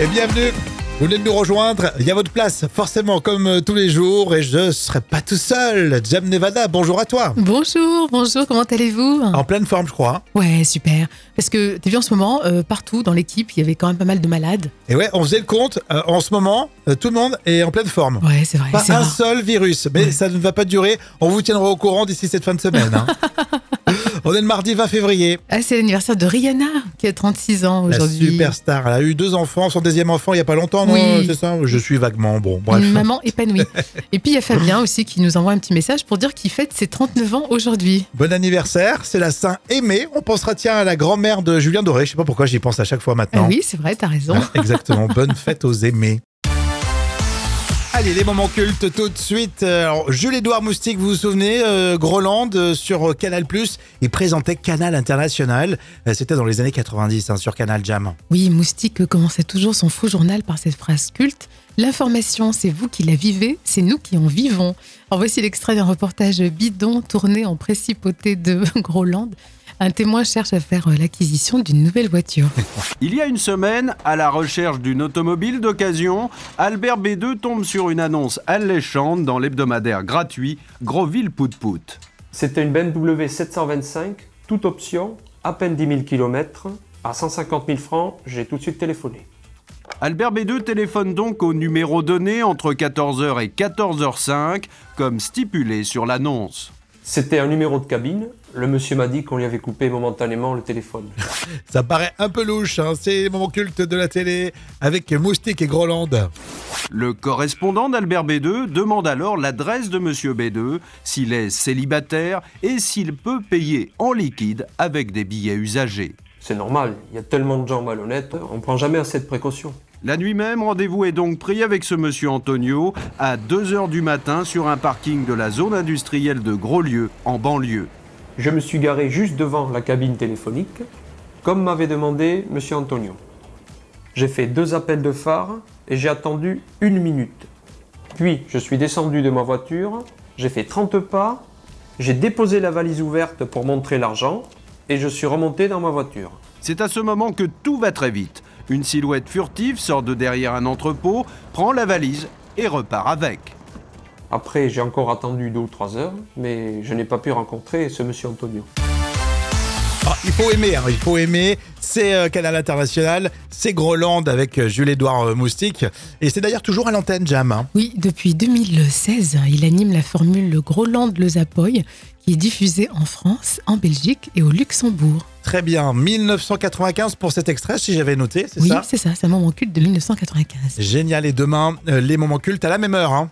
Et bienvenue vous venez de nous rejoindre, il y a votre place, forcément, comme euh, tous les jours, et je ne serai pas tout seul. Jam Nevada, bonjour à toi. Bonjour, bonjour, comment allez-vous? En pleine forme, je crois. Ouais, super. Parce que, tu vu, en ce moment, euh, partout dans l'équipe, il y avait quand même pas mal de malades. Et ouais, on faisait le compte, euh, en ce moment, tout le monde est en pleine forme. Ouais, c'est vrai. Pas un seul virus, mais ça ne va pas durer. On vous tiendra au courant d'ici cette fin de semaine. Hein. On est le mardi 20 février. Ah, c'est l'anniversaire de Rihanna, qui a 36 ans aujourd'hui. Superstar. Elle a eu deux enfants, son deuxième enfant il n'y a pas longtemps, non oui. C'est ça Je suis vaguement. Bon, bref. Une maman épanouie. Et puis il y a Fabien aussi qui nous envoie un petit message pour dire qu'il fête ses 39 ans aujourd'hui. Bon anniversaire, c'est la Saint-Aimée. On pensera tiens à la grand-mère de Julien Doré. Je sais pas pourquoi j'y pense à chaque fois maintenant. Ah oui, c'est vrai, t'as raison. exactement. Bonne fête aux aimés. Allez, les moments cultes tout de suite. Alors, Jules-Édouard Moustique, vous vous souvenez, euh, Groland euh, sur Canal+, il présentait Canal International. Euh, c'était dans les années 90 hein, sur Canal Jam. Oui, Moustique commençait toujours son faux journal par cette phrase culte. L'information, c'est vous qui la vivez, c'est nous qui en vivons. Alors voici l'extrait d'un reportage bidon tourné en précipauté de Groland un témoin cherche à faire l'acquisition d'une nouvelle voiture. Il y a une semaine, à la recherche d'une automobile d'occasion, Albert B2 tombe sur une annonce alléchante dans l'hebdomadaire gratuit Grosville Pout Pout. C'était une BMW 725, toute option, à peine 10 000 km. À 150 000 francs, j'ai tout de suite téléphoné. Albert B2 téléphone donc au numéro donné entre 14h et 14h05, comme stipulé sur l'annonce. C'était un numéro de cabine. Le monsieur m'a dit qu'on lui avait coupé momentanément le téléphone. Ça paraît un peu louche, hein c'est les moments cultes de la télé avec Moustique et Groland. Le correspondant d'Albert B2 demande alors l'adresse de monsieur B2, s'il est célibataire et s'il peut payer en liquide avec des billets usagés. C'est normal, il y a tellement de gens malhonnêtes, on ne prend jamais assez de précautions. La nuit même, rendez-vous est donc pris avec ce monsieur Antonio à 2h du matin sur un parking de la zone industrielle de Groslieu, en banlieue. Je me suis garé juste devant la cabine téléphonique, comme m'avait demandé monsieur Antonio. J'ai fait deux appels de phare et j'ai attendu une minute. Puis je suis descendu de ma voiture, j'ai fait 30 pas, j'ai déposé la valise ouverte pour montrer l'argent et je suis remonté dans ma voiture. C'est à ce moment que tout va très vite. Une silhouette furtive sort de derrière un entrepôt, prend la valise et repart avec. Après, j'ai encore attendu deux ou trois heures, mais je n'ai pas pu rencontrer ce monsieur Antonio. Ah, il faut aimer, hein, il faut aimer. C'est euh, Canal International, c'est Groland avec euh, Jules-Édouard euh, Moustique. Et c'est d'ailleurs toujours à l'antenne, Jam. Hein. Oui, depuis 2016, il anime la formule Groland-Le Zapoy, qui est diffusée en France, en Belgique et au Luxembourg. Très bien, 1995 pour cet extrait, si j'avais noté, c'est ça Oui, c'est ça, c'est un moment culte de 1995. Génial, et demain, les moments cultes à la même heure. Hein.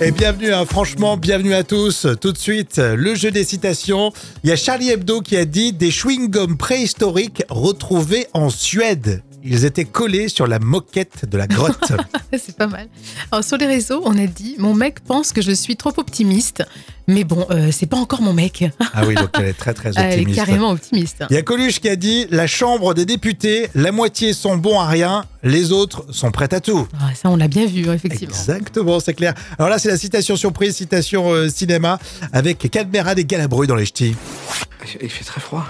Et bienvenue, hein, franchement, bienvenue à tous. Tout de suite, le jeu des citations. Il y a Charlie Hebdo qui a dit des chewing-gums préhistoriques retrouvés en Suède. Ils étaient collés sur la moquette de la grotte. c'est pas mal. Alors, sur les réseaux, on a dit Mon mec pense que je suis trop optimiste. Mais bon, euh, c'est pas encore mon mec. ah oui, donc elle est très très optimiste. Elle est carrément optimiste. Il y a Coluche qui a dit La Chambre des députés, la moitié sont bons à rien, les autres sont prêts à tout. Ah, ça, on l'a bien vu, effectivement. Exactement, c'est clair. Alors là, c'est la citation surprise, citation euh, cinéma, avec Cadmera des Galabrues dans les ch'tis. Il fait très froid.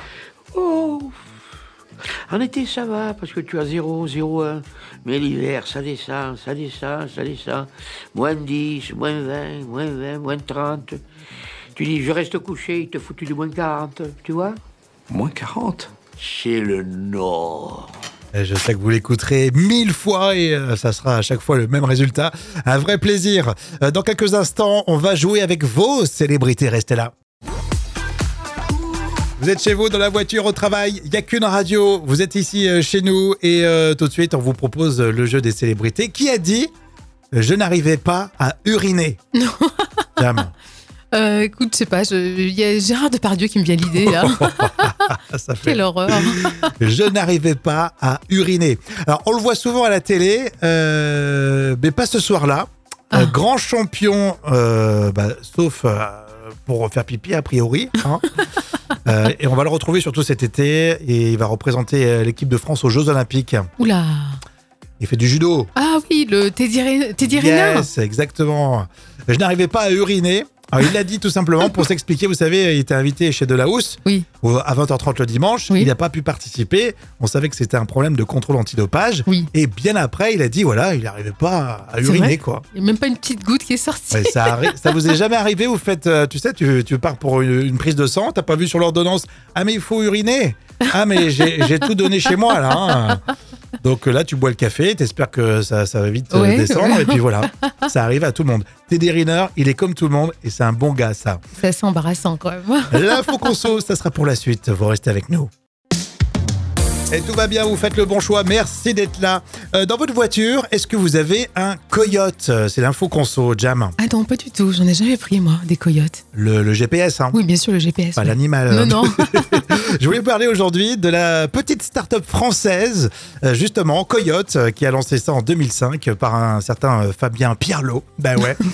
En été, ça va, parce que tu as 0, 0, 1. Mais l'hiver, ça descend, ça descend, ça descend. Moins 10, moins 20, moins 20, moins 30. Tu dis, je reste couché, il te foutu du moins 40, tu vois? Moins 40 C'est le Nord. Je sais que vous l'écouterez mille fois et euh, ça sera à chaque fois le même résultat. Un vrai plaisir. Euh, dans quelques instants, on va jouer avec vos célébrités. Restez là. Vous êtes chez vous, dans la voiture, au travail, il n'y a qu'une radio. Vous êtes ici euh, chez nous et euh, tout de suite, on vous propose euh, le jeu des célébrités. Qui a dit Je n'arrivais pas à uriner Non. Euh, écoute, je sais pas, il y a Gérard Depardieu qui me vient l'idée là. Ça fait... Quelle horreur. je n'arrivais pas à uriner. Alors, on le voit souvent à la télé, mais pas ce soir-là. Ah. grand champion, bah, sauf pour faire pipi a priori. Hein. Euh, et on va le retrouver surtout cet été et il va représenter euh, l'équipe de France aux Jeux Olympiques. Oula Il fait du judo. Ah oui, le Teddy, Teddy Yes, exactement. Je n'arrivais pas à uriner. Alors, il l'a dit tout simplement pour s'expliquer. Vous savez, il était invité chez Delahousse Oui. à 20h30 le dimanche. Oui. Il n'a pas pu participer. On savait que c'était un problème de contrôle antidopage. Oui. Et bien après, il a dit voilà, il n'arrivait pas à uriner, quoi. Il n'y a même pas une petite goutte qui est sortie. Ouais, ça, vous est jamais arrivé Vous faites, euh, tu sais, tu, tu pars pour une, une prise de sang, t'as pas vu sur l'ordonnance Ah, mais il faut uriner Ah, mais j'ai tout donné chez moi, là. hein. Donc euh, là, tu bois le café, t'espères que ça, ça va vite euh, descendre, et puis voilà, ça arrive à tout le monde. Teddy Riner, il est comme tout le monde, et c'est un bon gars, ça. C'est embarrassant quand même. L'info conso, ça sera pour la suite. Vous restez avec nous. Et tout va bien, vous faites le bon choix. Merci d'être là. Euh, dans votre voiture, est-ce que vous avez un coyote Euh, C'est l'info conso, Jam. Ah non, pas du tout. J'en ai jamais pris, moi, des coyotes. Le, le GPS, hein. Oui, bien sûr, le GPS. Pas l'animal. Non, non. Je voulais vous parler aujourd'hui de la petite start-up française, euh, justement, Coyote, qui a lancé ça en 2005 par un certain Fabien Pierlot. Ben ouais.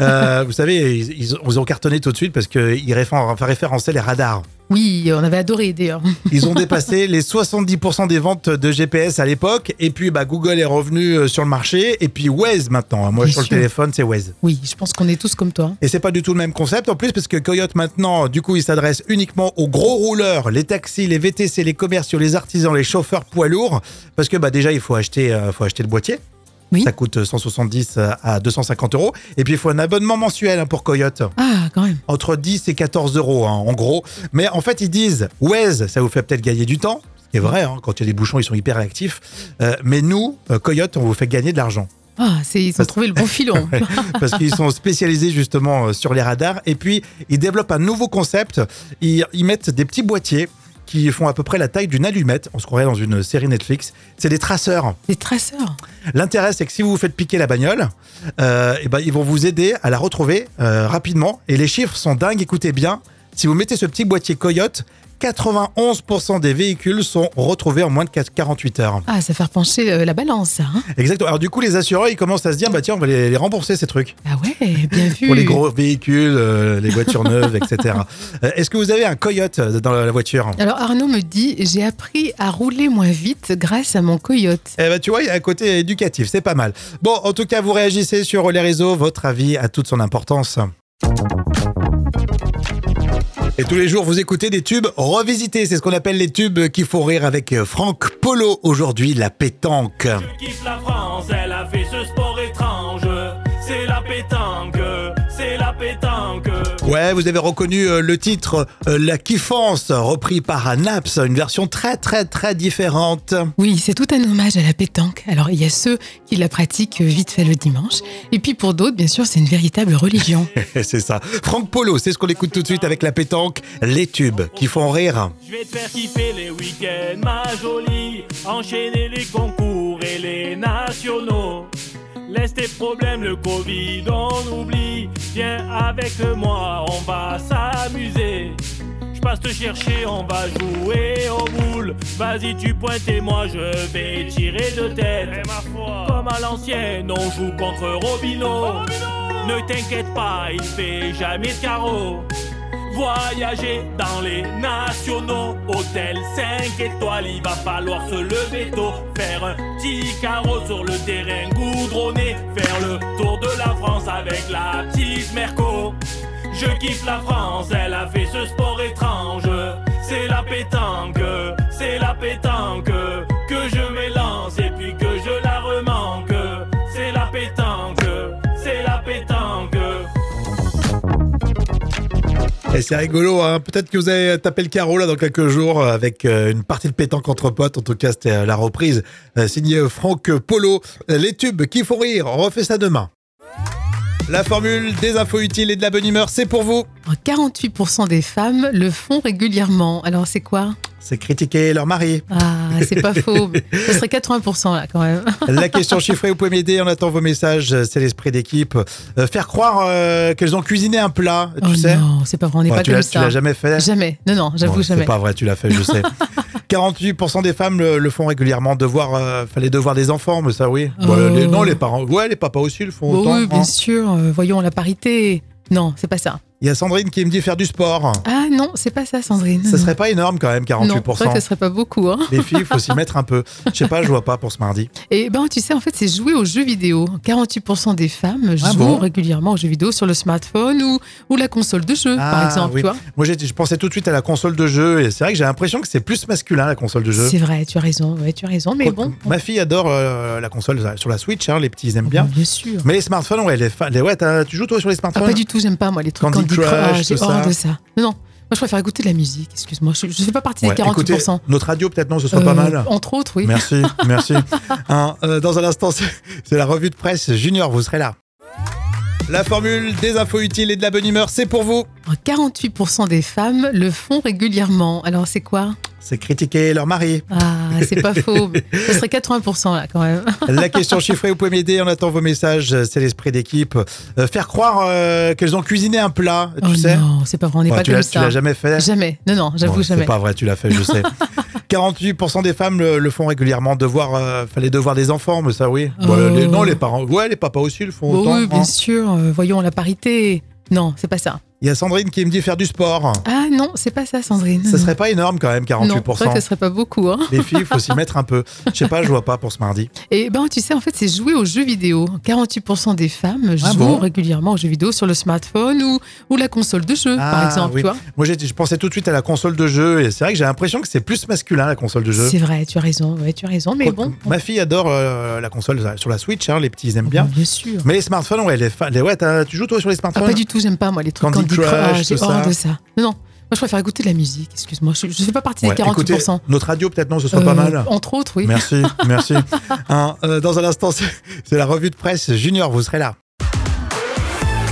Euh, vous savez, ils, ils ont cartonné tout de suite parce qu'ils référençaient les radars. Oui, on avait adoré d'ailleurs. Ils ont dépassé les 70% des ventes de GPS à l'époque. Et puis, bah, Google est revenu euh, sur le marché. Et puis, Waze maintenant. Moi, Bien sur le téléphone, c'est Waze. Oui, je pense qu'on est tous comme toi. Et c'est pas du tout le même concept en plus parce que Coyote maintenant, du coup, il s'adresse uniquement aux gros rouleurs, les taxis, les VTC, les commerciaux, les artisans, les chauffeurs poids lourds. Parce que bah déjà, il faut acheter, euh, faut acheter le boîtier. Oui. Ça coûte 170 à 250 euros. Et puis il faut un abonnement mensuel hein, pour Coyote, Ah, quand même. entre 10 et 14 euros hein, en gros. Mais en fait, ils disent Waze, ça vous fait peut-être gagner du temps. Ce qui est vrai, hein, quand il y a des bouchons, ils sont hyper réactifs. Euh, mais nous, euh, Coyote, on vous fait gagner de l'argent. Ah, c'est, ils ont trouvé le bon filon. Parce qu'ils sont spécialisés justement euh, sur les radars. Et puis, ils développent un nouveau concept. Ils, ils mettent des petits boîtiers qui font à peu près la taille d'une allumette. On se croirait dans une série Netflix. C'est des traceurs. Des traceurs. L'intérêt, c'est que si vous vous faites piquer la bagnole, euh, eh ben, ils vont vous aider à la retrouver euh, rapidement. Et les chiffres sont dingues. Écoutez bien. Si vous mettez ce petit boîtier Coyote, 91% des véhicules sont retrouvés en moins de 48 heures. Ah, ça fait pencher euh, la balance, ça. hein Exactement. Alors du coup, les assureurs, ils commencent à se dire, bah tiens, on va les- les rembourser ces trucs. ah ouais, bien vu. pour les gros véhicules, euh, les voitures neuves, etc. Euh, Est-ce que vous avez un coyote dans la la voiture? Alors Arnaud me dit, j'ai appris à rouler moins vite grâce à mon coyote. Eh ben, tu vois, il y a un côté éducatif, c'est pas mal. Bon, en tout cas, vous réagissez sur les réseaux, votre avis a toute son importance. Et tous les jours, vous écoutez des tubes revisités. C'est ce qu'on appelle les tubes qui font rire avec euh, Franck Polo. Aujourd'hui, la pétanque. Ouais, vous avez reconnu euh, le titre euh, La Kiffance, repris par Naps, une version très très très différente. Oui, c'est tout un hommage à la pétanque. Alors il y a ceux qui la pratiquent vite fait le dimanche, et puis pour d'autres, bien sûr, c'est une véritable religion. c'est ça. Franck Polo, c'est ce qu'on écoute tout de suite avec la pétanque, les tubes qui font rire. Je vais te faire kiffer les week-ends, ma jolie. Enchaîner les concours et les nationaux. Laisse tes problèmes, le Covid, on oublie. Viens avec moi, on va s'amuser. Je passe te chercher, on va jouer au boule. Vas-y, tu pointes et moi je vais tirer de tête. Comme à l'ancienne, on joue contre Robino. Ne t'inquiète pas, il fait jamais de carreau. Voyager dans les nationaux, hôtel 5 étoiles, il va falloir se lever tôt, faire un petit carreau sur le terrain goudronné, faire le tour de la France avec la petite Merco. Je kiffe la France, elle a fait ce sport étrange. C'est la pétanque, c'est la pétanque C'est rigolo, hein. peut-être que vous allez taper le carreau là dans quelques jours euh, avec euh, une partie de pétanque entre potes. En tout cas, c'était euh, la reprise signée Franck Polo. Les tubes qui font rire, on refait ça demain. La formule des infos utiles et de la bonne humeur, c'est pour vous. 48% des femmes le font régulièrement. Alors c'est quoi? C'est critiquer leur mari. Ah, c'est pas faux. Ce serait 80% là quand même. La question chiffrée, vous pouvez m'aider, on attend vos messages, c'est l'esprit d'équipe. Euh, faire croire euh, qu'elles ont cuisiné un plat, tu oh sais? non, c'est pas vrai, on n'est Ouais, pas tu comme l'as- tu l'as ça. jamais fait? Jamais. Non, non, j'avoue Bon, jamais. C'est pas vrai, tu l'as fait, je sais. 48% des femmes le, le font régulièrement. Devoir, euh, fallait devoir des enfants, mais ça oui. Bon, Oh. les- non, les parents, ouais, les papas aussi le font Bon, autant. oui, bien hein. sûr. euh, voyons la parité. Non, c'est pas ça. Il y a Sandrine qui me dit faire du sport. Ah non, c'est pas ça, Sandrine. Ça serait pas énorme quand même, Non, c'est vrai 48%. que ce serait pas beaucoup. Hein. Les filles, il faut s'y mettre un peu. Je sais pas, je vois pas pour ce mardi. Et ben, tu sais, en fait, c'est jouer aux jeux vidéo. 48% des femmes Ah jouent bon régulièrement aux jeux vidéo sur le smartphone ou, ou la console de jeu, par Ah, exemple. oui. Tu vois Moi, je pensais tout de suite à la console de jeu et c'est vrai que j'ai l'impression que c'est plus masculin la console de jeu. C'est vrai, tu as raison. Ouais, tu as raison. Mais bon, Ma fille adore euh, la console sur la Switch, hein, les petits ils aiment bien. bien sûr. Mais les smartphones, ouais, les ouais tu joues toi sur les Ah, smartphones? pas du tout, j'aime pas moi les trucs Candy Candy, Crush, Crush, j'ai horreur de ça. Non, non, moi je préfère écouter de la musique, excuse-moi, je, je fais pas partie Ouais, des 48%. écoutez, notre radio, peut-être non, ce serait pas Euh, mal. Entre autres, oui. Merci, merci. Hein, euh, dans un instant, c'est la revue de presse Junior, vous serez là. La formule des infos utiles et de la bonne humeur, c'est pour vous. 48% des femmes le font régulièrement. Alors c'est quoi? C'est critiquer leur mari. Ah, c'est pas faux. Ce serait 80% là quand même. La question chiffrée, vous pouvez m'aider, on attend vos messages, c'est l'esprit d'équipe. Euh, faire croire euh, qu'elles ont cuisiné un plat, tu oh sais? non, c'est pas vrai, on n'est Ouais, pas tu comme l'as tu l'as ça. jamais fait Jamais. Non, non, j'avoue Bon, jamais. C'est pas vrai, tu l'as fait, je sais. 48% des femmes le, le font régulièrement. Devoir, euh, fallait devoir des enfants, mais ça oui. Bon, les- non, les parents, ouais, les papas aussi le font Bon, autant. oui, bien hein. sûr. euh, voyons la parité. Non, c'est pas ça. Il y a Sandrine qui me dit faire du sport. Ah non, c'est pas ça, Sandrine. Ça serait pas énorme quand même, Non, c'est vrai 48%. que ce serait pas beaucoup. Hein. Les filles, il faut s'y mettre un peu. Je sais pas, je vois pas pour ce mardi. Et ben, tu sais, en fait, c'est jouer aux jeux vidéo. 48% des femmes Ah jouent bon régulièrement aux jeux vidéo sur le smartphone ou, ou la console de jeu, Ah, par exemple. oui. Tu vois Moi, j'ai- je pensais tout de suite à la console de jeu et c'est vrai que j'ai l'impression que c'est plus masculin la console de jeu. C'est vrai, tu as raison. Ouais, tu as raison. Mais bon, Ma fille adore euh, la console sur la Switch, hein, les petits ils aiment bien. bien sûr. Mais les smartphones, ouais, les, fa- les- ouais tu joues toi sur les Ah, smartphones? pas du tout, j'aime pas moi les trucs Candy Candy, Crush, Crush, j'ai horreur de ça. Non, non, moi je préfère écouter de la musique, excuse-moi, je, je fais pas partie Ouais, des 48%. écoutez, notre radio, peut-être non, ce serait Euh, pas mal. Entre autres, oui. Merci, merci. Hein, euh, dans un instant, c'est c'est la revue de presse Junior, vous serez là.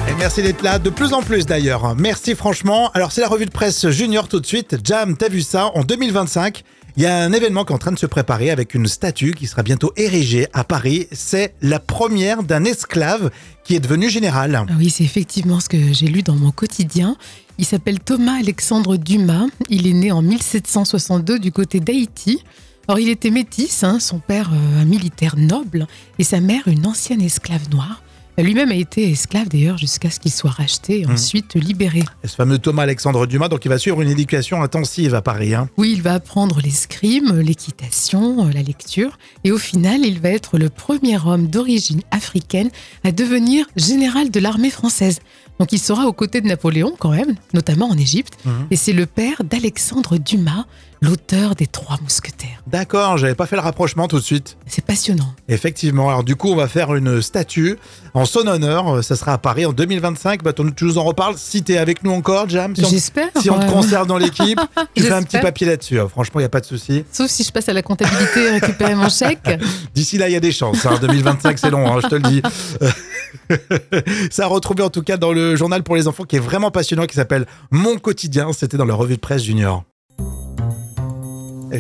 Et merci d'être là, de plus en plus d'ailleurs. Merci franchement. Alors c'est la revue de presse Junior tout de suite. Jam, t'as vu ça En 2025, il y a un événement qui est en train de se préparer avec une statue qui sera bientôt érigée à Paris. C'est la première d'un esclave qui est devenu général. Ah oui, c'est effectivement ce que j'ai lu dans mon quotidien. Il s'appelle Thomas Alexandre Dumas. Il est né en 1762 du côté d'Haïti. Alors il était métis, hein, son père euh, un militaire noble et sa mère une ancienne esclave noire. Lui-même a été esclave d'ailleurs jusqu'à ce qu'il soit racheté et Mmh. ensuite libéré. Et ce fameux Thomas Alexandre Dumas, donc il va suivre une éducation intensive à Paris. hein. Oui, il va apprendre l'escrime, l'équitation, euh, la lecture, et au final, il va être le premier homme d'origine africaine à devenir général de l'armée française. Donc il sera aux côtés de Napoléon quand même, notamment en Égypte, Mhm. et c'est le père d'Alexandre Dumas, l'auteur des Trois Mousquetaires. D'accord, j'avais pas fait le rapprochement tout de suite. C'est passionnant. Effectivement. Alors du coup, on va faire une statue en son honneur. Euh, Ça sera à Paris en 2025. Bah, tu nous en reparles. Si t'es avec nous encore, Jam, si J'espère. si on te conserve dans l'équipe, tu fais un petit papier là-dessus. hein. Franchement, il n'y a pas de souci. Sauf si je passe à la comptabilité et récupérer mon chèque. D'ici là, il y a des chances. hein. 2025, c'est long, hein, je te le dis. Ça a retrouvé en tout cas dans le journal pour les enfants qui est vraiment passionnant, qui s'appelle Mon quotidien. C'était dans la revue de presse junior.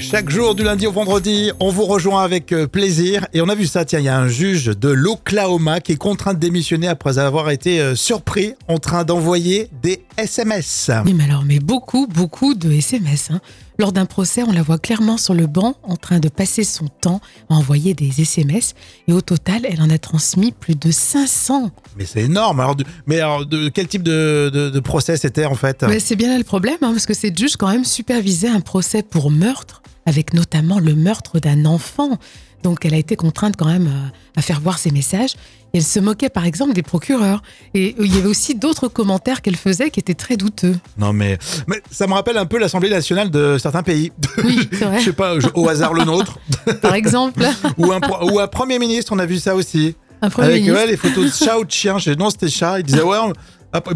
Chaque jour du lundi au vendredi, on vous rejoint avec euh, plaisir. Et on a vu ça, tiens, il y a un juge de l'Oklahoma qui est contraint de démissionner après avoir été euh, surpris en train d'envoyer des SMS. Mais alors, mais beaucoup, beaucoup de SMS. Lors d'un procès, on la voit clairement sur le banc en train de passer son temps à envoyer des SMS. Et au total, elle en a transmis plus de 500. Mais c'est énorme. Alors, mais alors, de quel type de, de- de procès c'était en fait? Mais c'est bien là le problème, hein, parce que cette juge quand même supervisait un procès pour meurtre, avec notamment le meurtre d'un enfant. Donc elle a été contrainte quand même euh, à faire voir ses messages. Et elle se moquait par exemple des procureurs. Et il y avait aussi d'autres commentaires qu'elle faisait qui étaient très douteux. Non, mais, mais ça me rappelle un peu l'Assemblée nationale de certains pays. Oui, c'est vrai. Je sais pas, je- au hasard le nôtre. Par exemple, ou, un, pro- ou un Premier ministre, on a vu ça aussi. un premier Avec ministre. ouais, les photos de chat ou de chien. Je- Non, c'était chat. Il disait, ouais, on-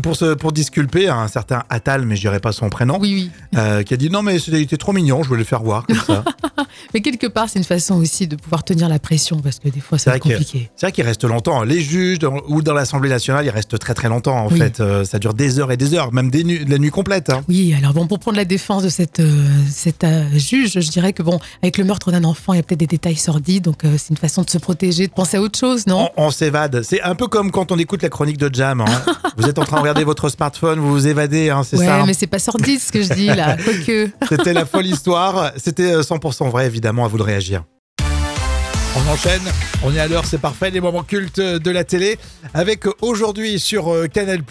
pour, se, pour disculper un certain Attal, mais je dirais pas son prénom, Oui, oui. euh, qui a dit non, mais c'était- trop mignon, je voulais le faire voir comme ça. Mais quelque part, c'est une façon aussi de pouvoir tenir la pression, parce que des fois, C'est compliqué. C'est vrai qu'il reste longtemps. Les juges dans- ou dans l'Assemblée nationale, ils restent très très longtemps en Oui. fait. Euh, ça dure des heures et des heures, même des nu- la nuit complète. hein. Oui, alors bon, pour prendre la défense de cette, euh, cette juge, je dirais que bon, avec le meurtre d'un enfant, il y a peut-être des détails sordides, donc c'est une façon de se protéger, de penser à autre chose, non? On, on s'évade. C'est un peu comme quand on écoute la chronique de Jam. hein. vous êtes en train de regarder votre smartphone, vous vous évadez, hein, c'est Ouais, ça. hein. mais c'est pas sordide ce que je dis là, quoique. C'était la folle histoire. C'était euh, 100% vrai, évidemment, à vous de réagir. On enchaîne, on est à l'heure, c'est parfait, les moments cultes de la télé, avec aujourd'hui sur euh, Canal+,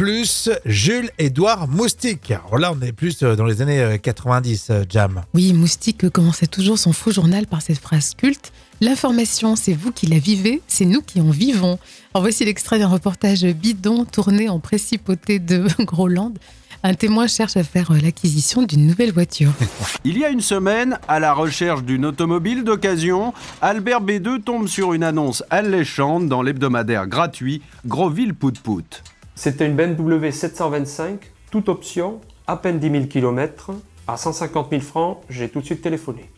Jules Édouard Moustique. Alors là, on est plus euh, dans les années euh, 90, euh, Jam. Oui, Moustique commençait toujours son faux journal par cette phrase culte. L'information, c'est vous qui la vivez, c'est nous qui en vivons. Alors voici l'extrait d'un reportage bidon tourné en précipauté de Groland. Un témoin cherche à faire euh, l'acquisition d'une nouvelle voiture. Il y a une semaine, à la recherche d'une automobile d'occasion, Albert B2 tombe sur une annonce alléchante dans l'hebdomadaire gratuit Groville Pout Pout. C'était une BMW 725, toute option, à peine 10 000 km. À 150 000 francs, j'ai tout de suite téléphoné.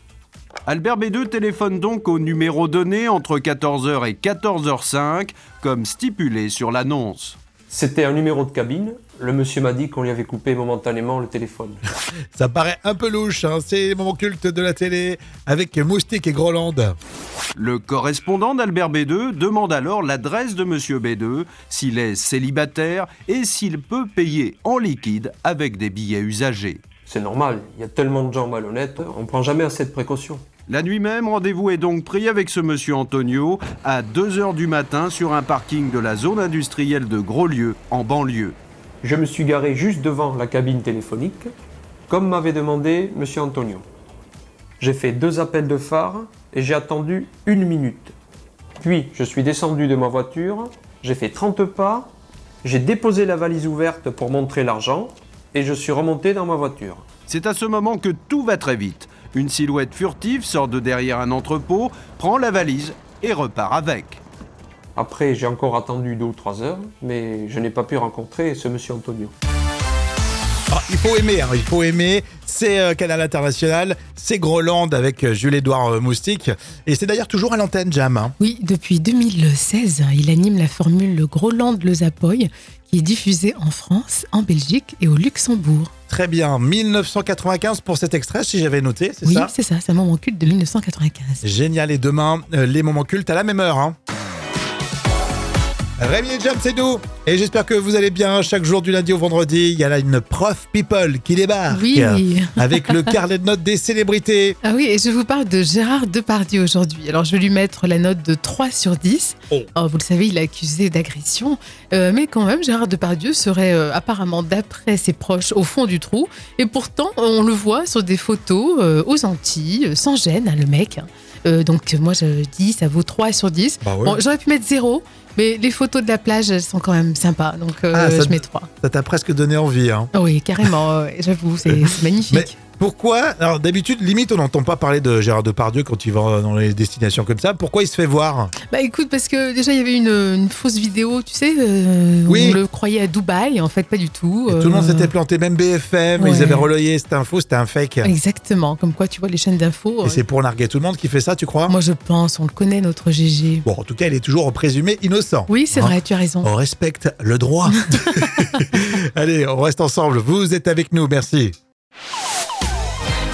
Albert B2 téléphone donc au numéro donné entre 14h et 14h05, comme stipulé sur l'annonce. C'était un numéro de cabine. Le monsieur m'a dit qu'on lui avait coupé momentanément le téléphone. Ça paraît un peu louche, hein, c'est les moments cultes de la télé, avec Moustique et Groland. Le correspondant d'Albert B2 demande alors l'adresse de Monsieur B2, s'il est célibataire et s'il peut payer en liquide avec des billets usagés. C'est normal, il y a tellement de gens malhonnêtes, on prend jamais assez de précautions. La nuit même, rendez-vous est donc pris avec ce monsieur Antonio à 2h du matin sur un parking de la zone industrielle de Groslieu, en banlieue. Je me suis garé juste devant la cabine téléphonique, comme m'avait demandé monsieur Antonio. J'ai fait deux appels de phare et j'ai attendu une minute. Puis je suis descendu de ma voiture, j'ai fait 30 pas, j'ai déposé la valise ouverte pour montrer l'argent et je suis remonté dans ma voiture. C'est à ce moment que tout va très vite. Une silhouette furtive sort de derrière un entrepôt, prend la valise et repart avec. Après, j'ai encore attendu deux ou trois heures, mais je n'ai pas pu rencontrer ce monsieur Antonio. Ah, il faut aimer, hein, il faut aimer. C'est euh, Canal International, c'est Groland avec euh, Jules-Édouard euh, Moustique. Et c'est d'ailleurs toujours à l'antenne, Jam. hein. Oui, depuis 2016, il anime la formule Groland Le Zapoy, qui est diffusée en France, en Belgique et au Luxembourg. Très bien, 1995 pour cet extrait, si j'avais noté, c'est Oui, ça? c'est ça, c'est un moment culte de 1995. Génial, et demain, euh, les moments cultes à la même heure. hein. Rémi et Jam, c'est nous Et j'espère que vous allez bien. Chaque jour du lundi au vendredi, il y a là une prof people qui débarque. Oui. Avec le carnet de notes des célébrités. Ah oui, et je vous parle de Gérard Depardieu aujourd'hui. Alors, je vais lui mettre la note de 3 sur 10. Oh. Alors, vous le savez, il est accusé d'agression. Euh, mais quand même, Gérard Depardieu serait euh, apparemment, d'après ses proches, au fond du trou. Et pourtant, on le voit sur des photos euh, aux Antilles, sans gêne, hein, le mec. Euh, donc, moi, je dis, ça vaut 3 sur 10. Bah ouais. Bon, J'aurais pu mettre 0, mais les photos de la plage, elles sont quand même sympas. Donc, euh, Ah, ça- je mets 3. Ça t'a presque donné envie. Hein. Ah oui, carrément, j'avoue, c'est c'est magnifique. Mais pourquoi Alors d'habitude, limite, on n'entend pas parler de Gérard Depardieu quand il va dans les destinations comme ça. Pourquoi il se fait voir? Bah écoute, parce que déjà il y avait une, une fausse vidéo, tu sais, euh, Oui. on le croyait à Dubaï, en fait pas du tout. Et Tout le monde euh, s'était planté, même BFM, ouais. ils avaient relayé cette info, c'était un fake. Exactement, comme quoi tu vois les chaînes d'infos. Et c'est pour narguer tout le monde qui fait ça, tu crois? Moi je pense, on le connaît notre GG. Bon, en tout cas, il est toujours présumé innocent. Oui, c'est Hein vrai, tu as raison. On respecte le droit. Allez, on reste ensemble. Vous êtes avec nous, merci.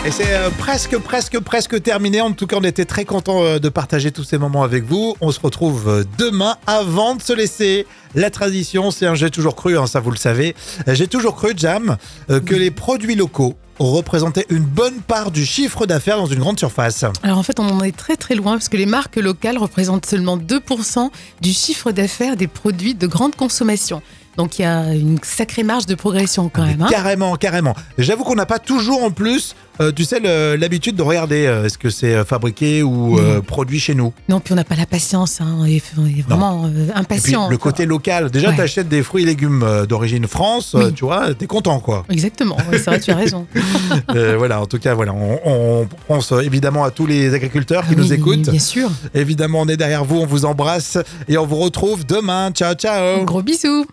Et c'est euh, presque, presque, presque terminé. En tout cas, on était très contents euh, de partager tous ces moments avec vous. On se retrouve euh, demain avant de se laisser. La tradition, c'est un j'ai toujours cru, hein, ça vous le savez. J'ai toujours cru, Jam, que les produits locaux représentaient une bonne part du chiffre d'affaires dans une grande surface. Alors en fait, on en est très très loin parce que les marques locales représentent seulement 2% du chiffre d'affaires des produits de grande consommation. Donc il y a une sacrée marge de progression quand même. hein. Carrément, carrément. J'avoue qu'on n'a pas toujours en plus, euh, tu sais, le- l'habitude de regarder euh, est-ce que c'est euh, fabriqué ou euh, produit chez nous. Non, puis on n'a pas la patience, hein, on, est, on est vraiment euh, Et puis impatient. le côté local. Déjà, Ouais. tu achètes des fruits et légumes euh, d'origine France, euh, Oui. tu vois, t'es content quoi. Exactement, ouais, c'est vrai, tu as raison. Euh, voilà, en tout cas, voilà, on, on pense euh, évidemment à tous les agriculteurs qui Ah nous oui, écoutent. Bien sûr. Évidemment, on est derrière vous, on vous embrasse et on vous retrouve demain. Ciao, ciao. Gros bisous.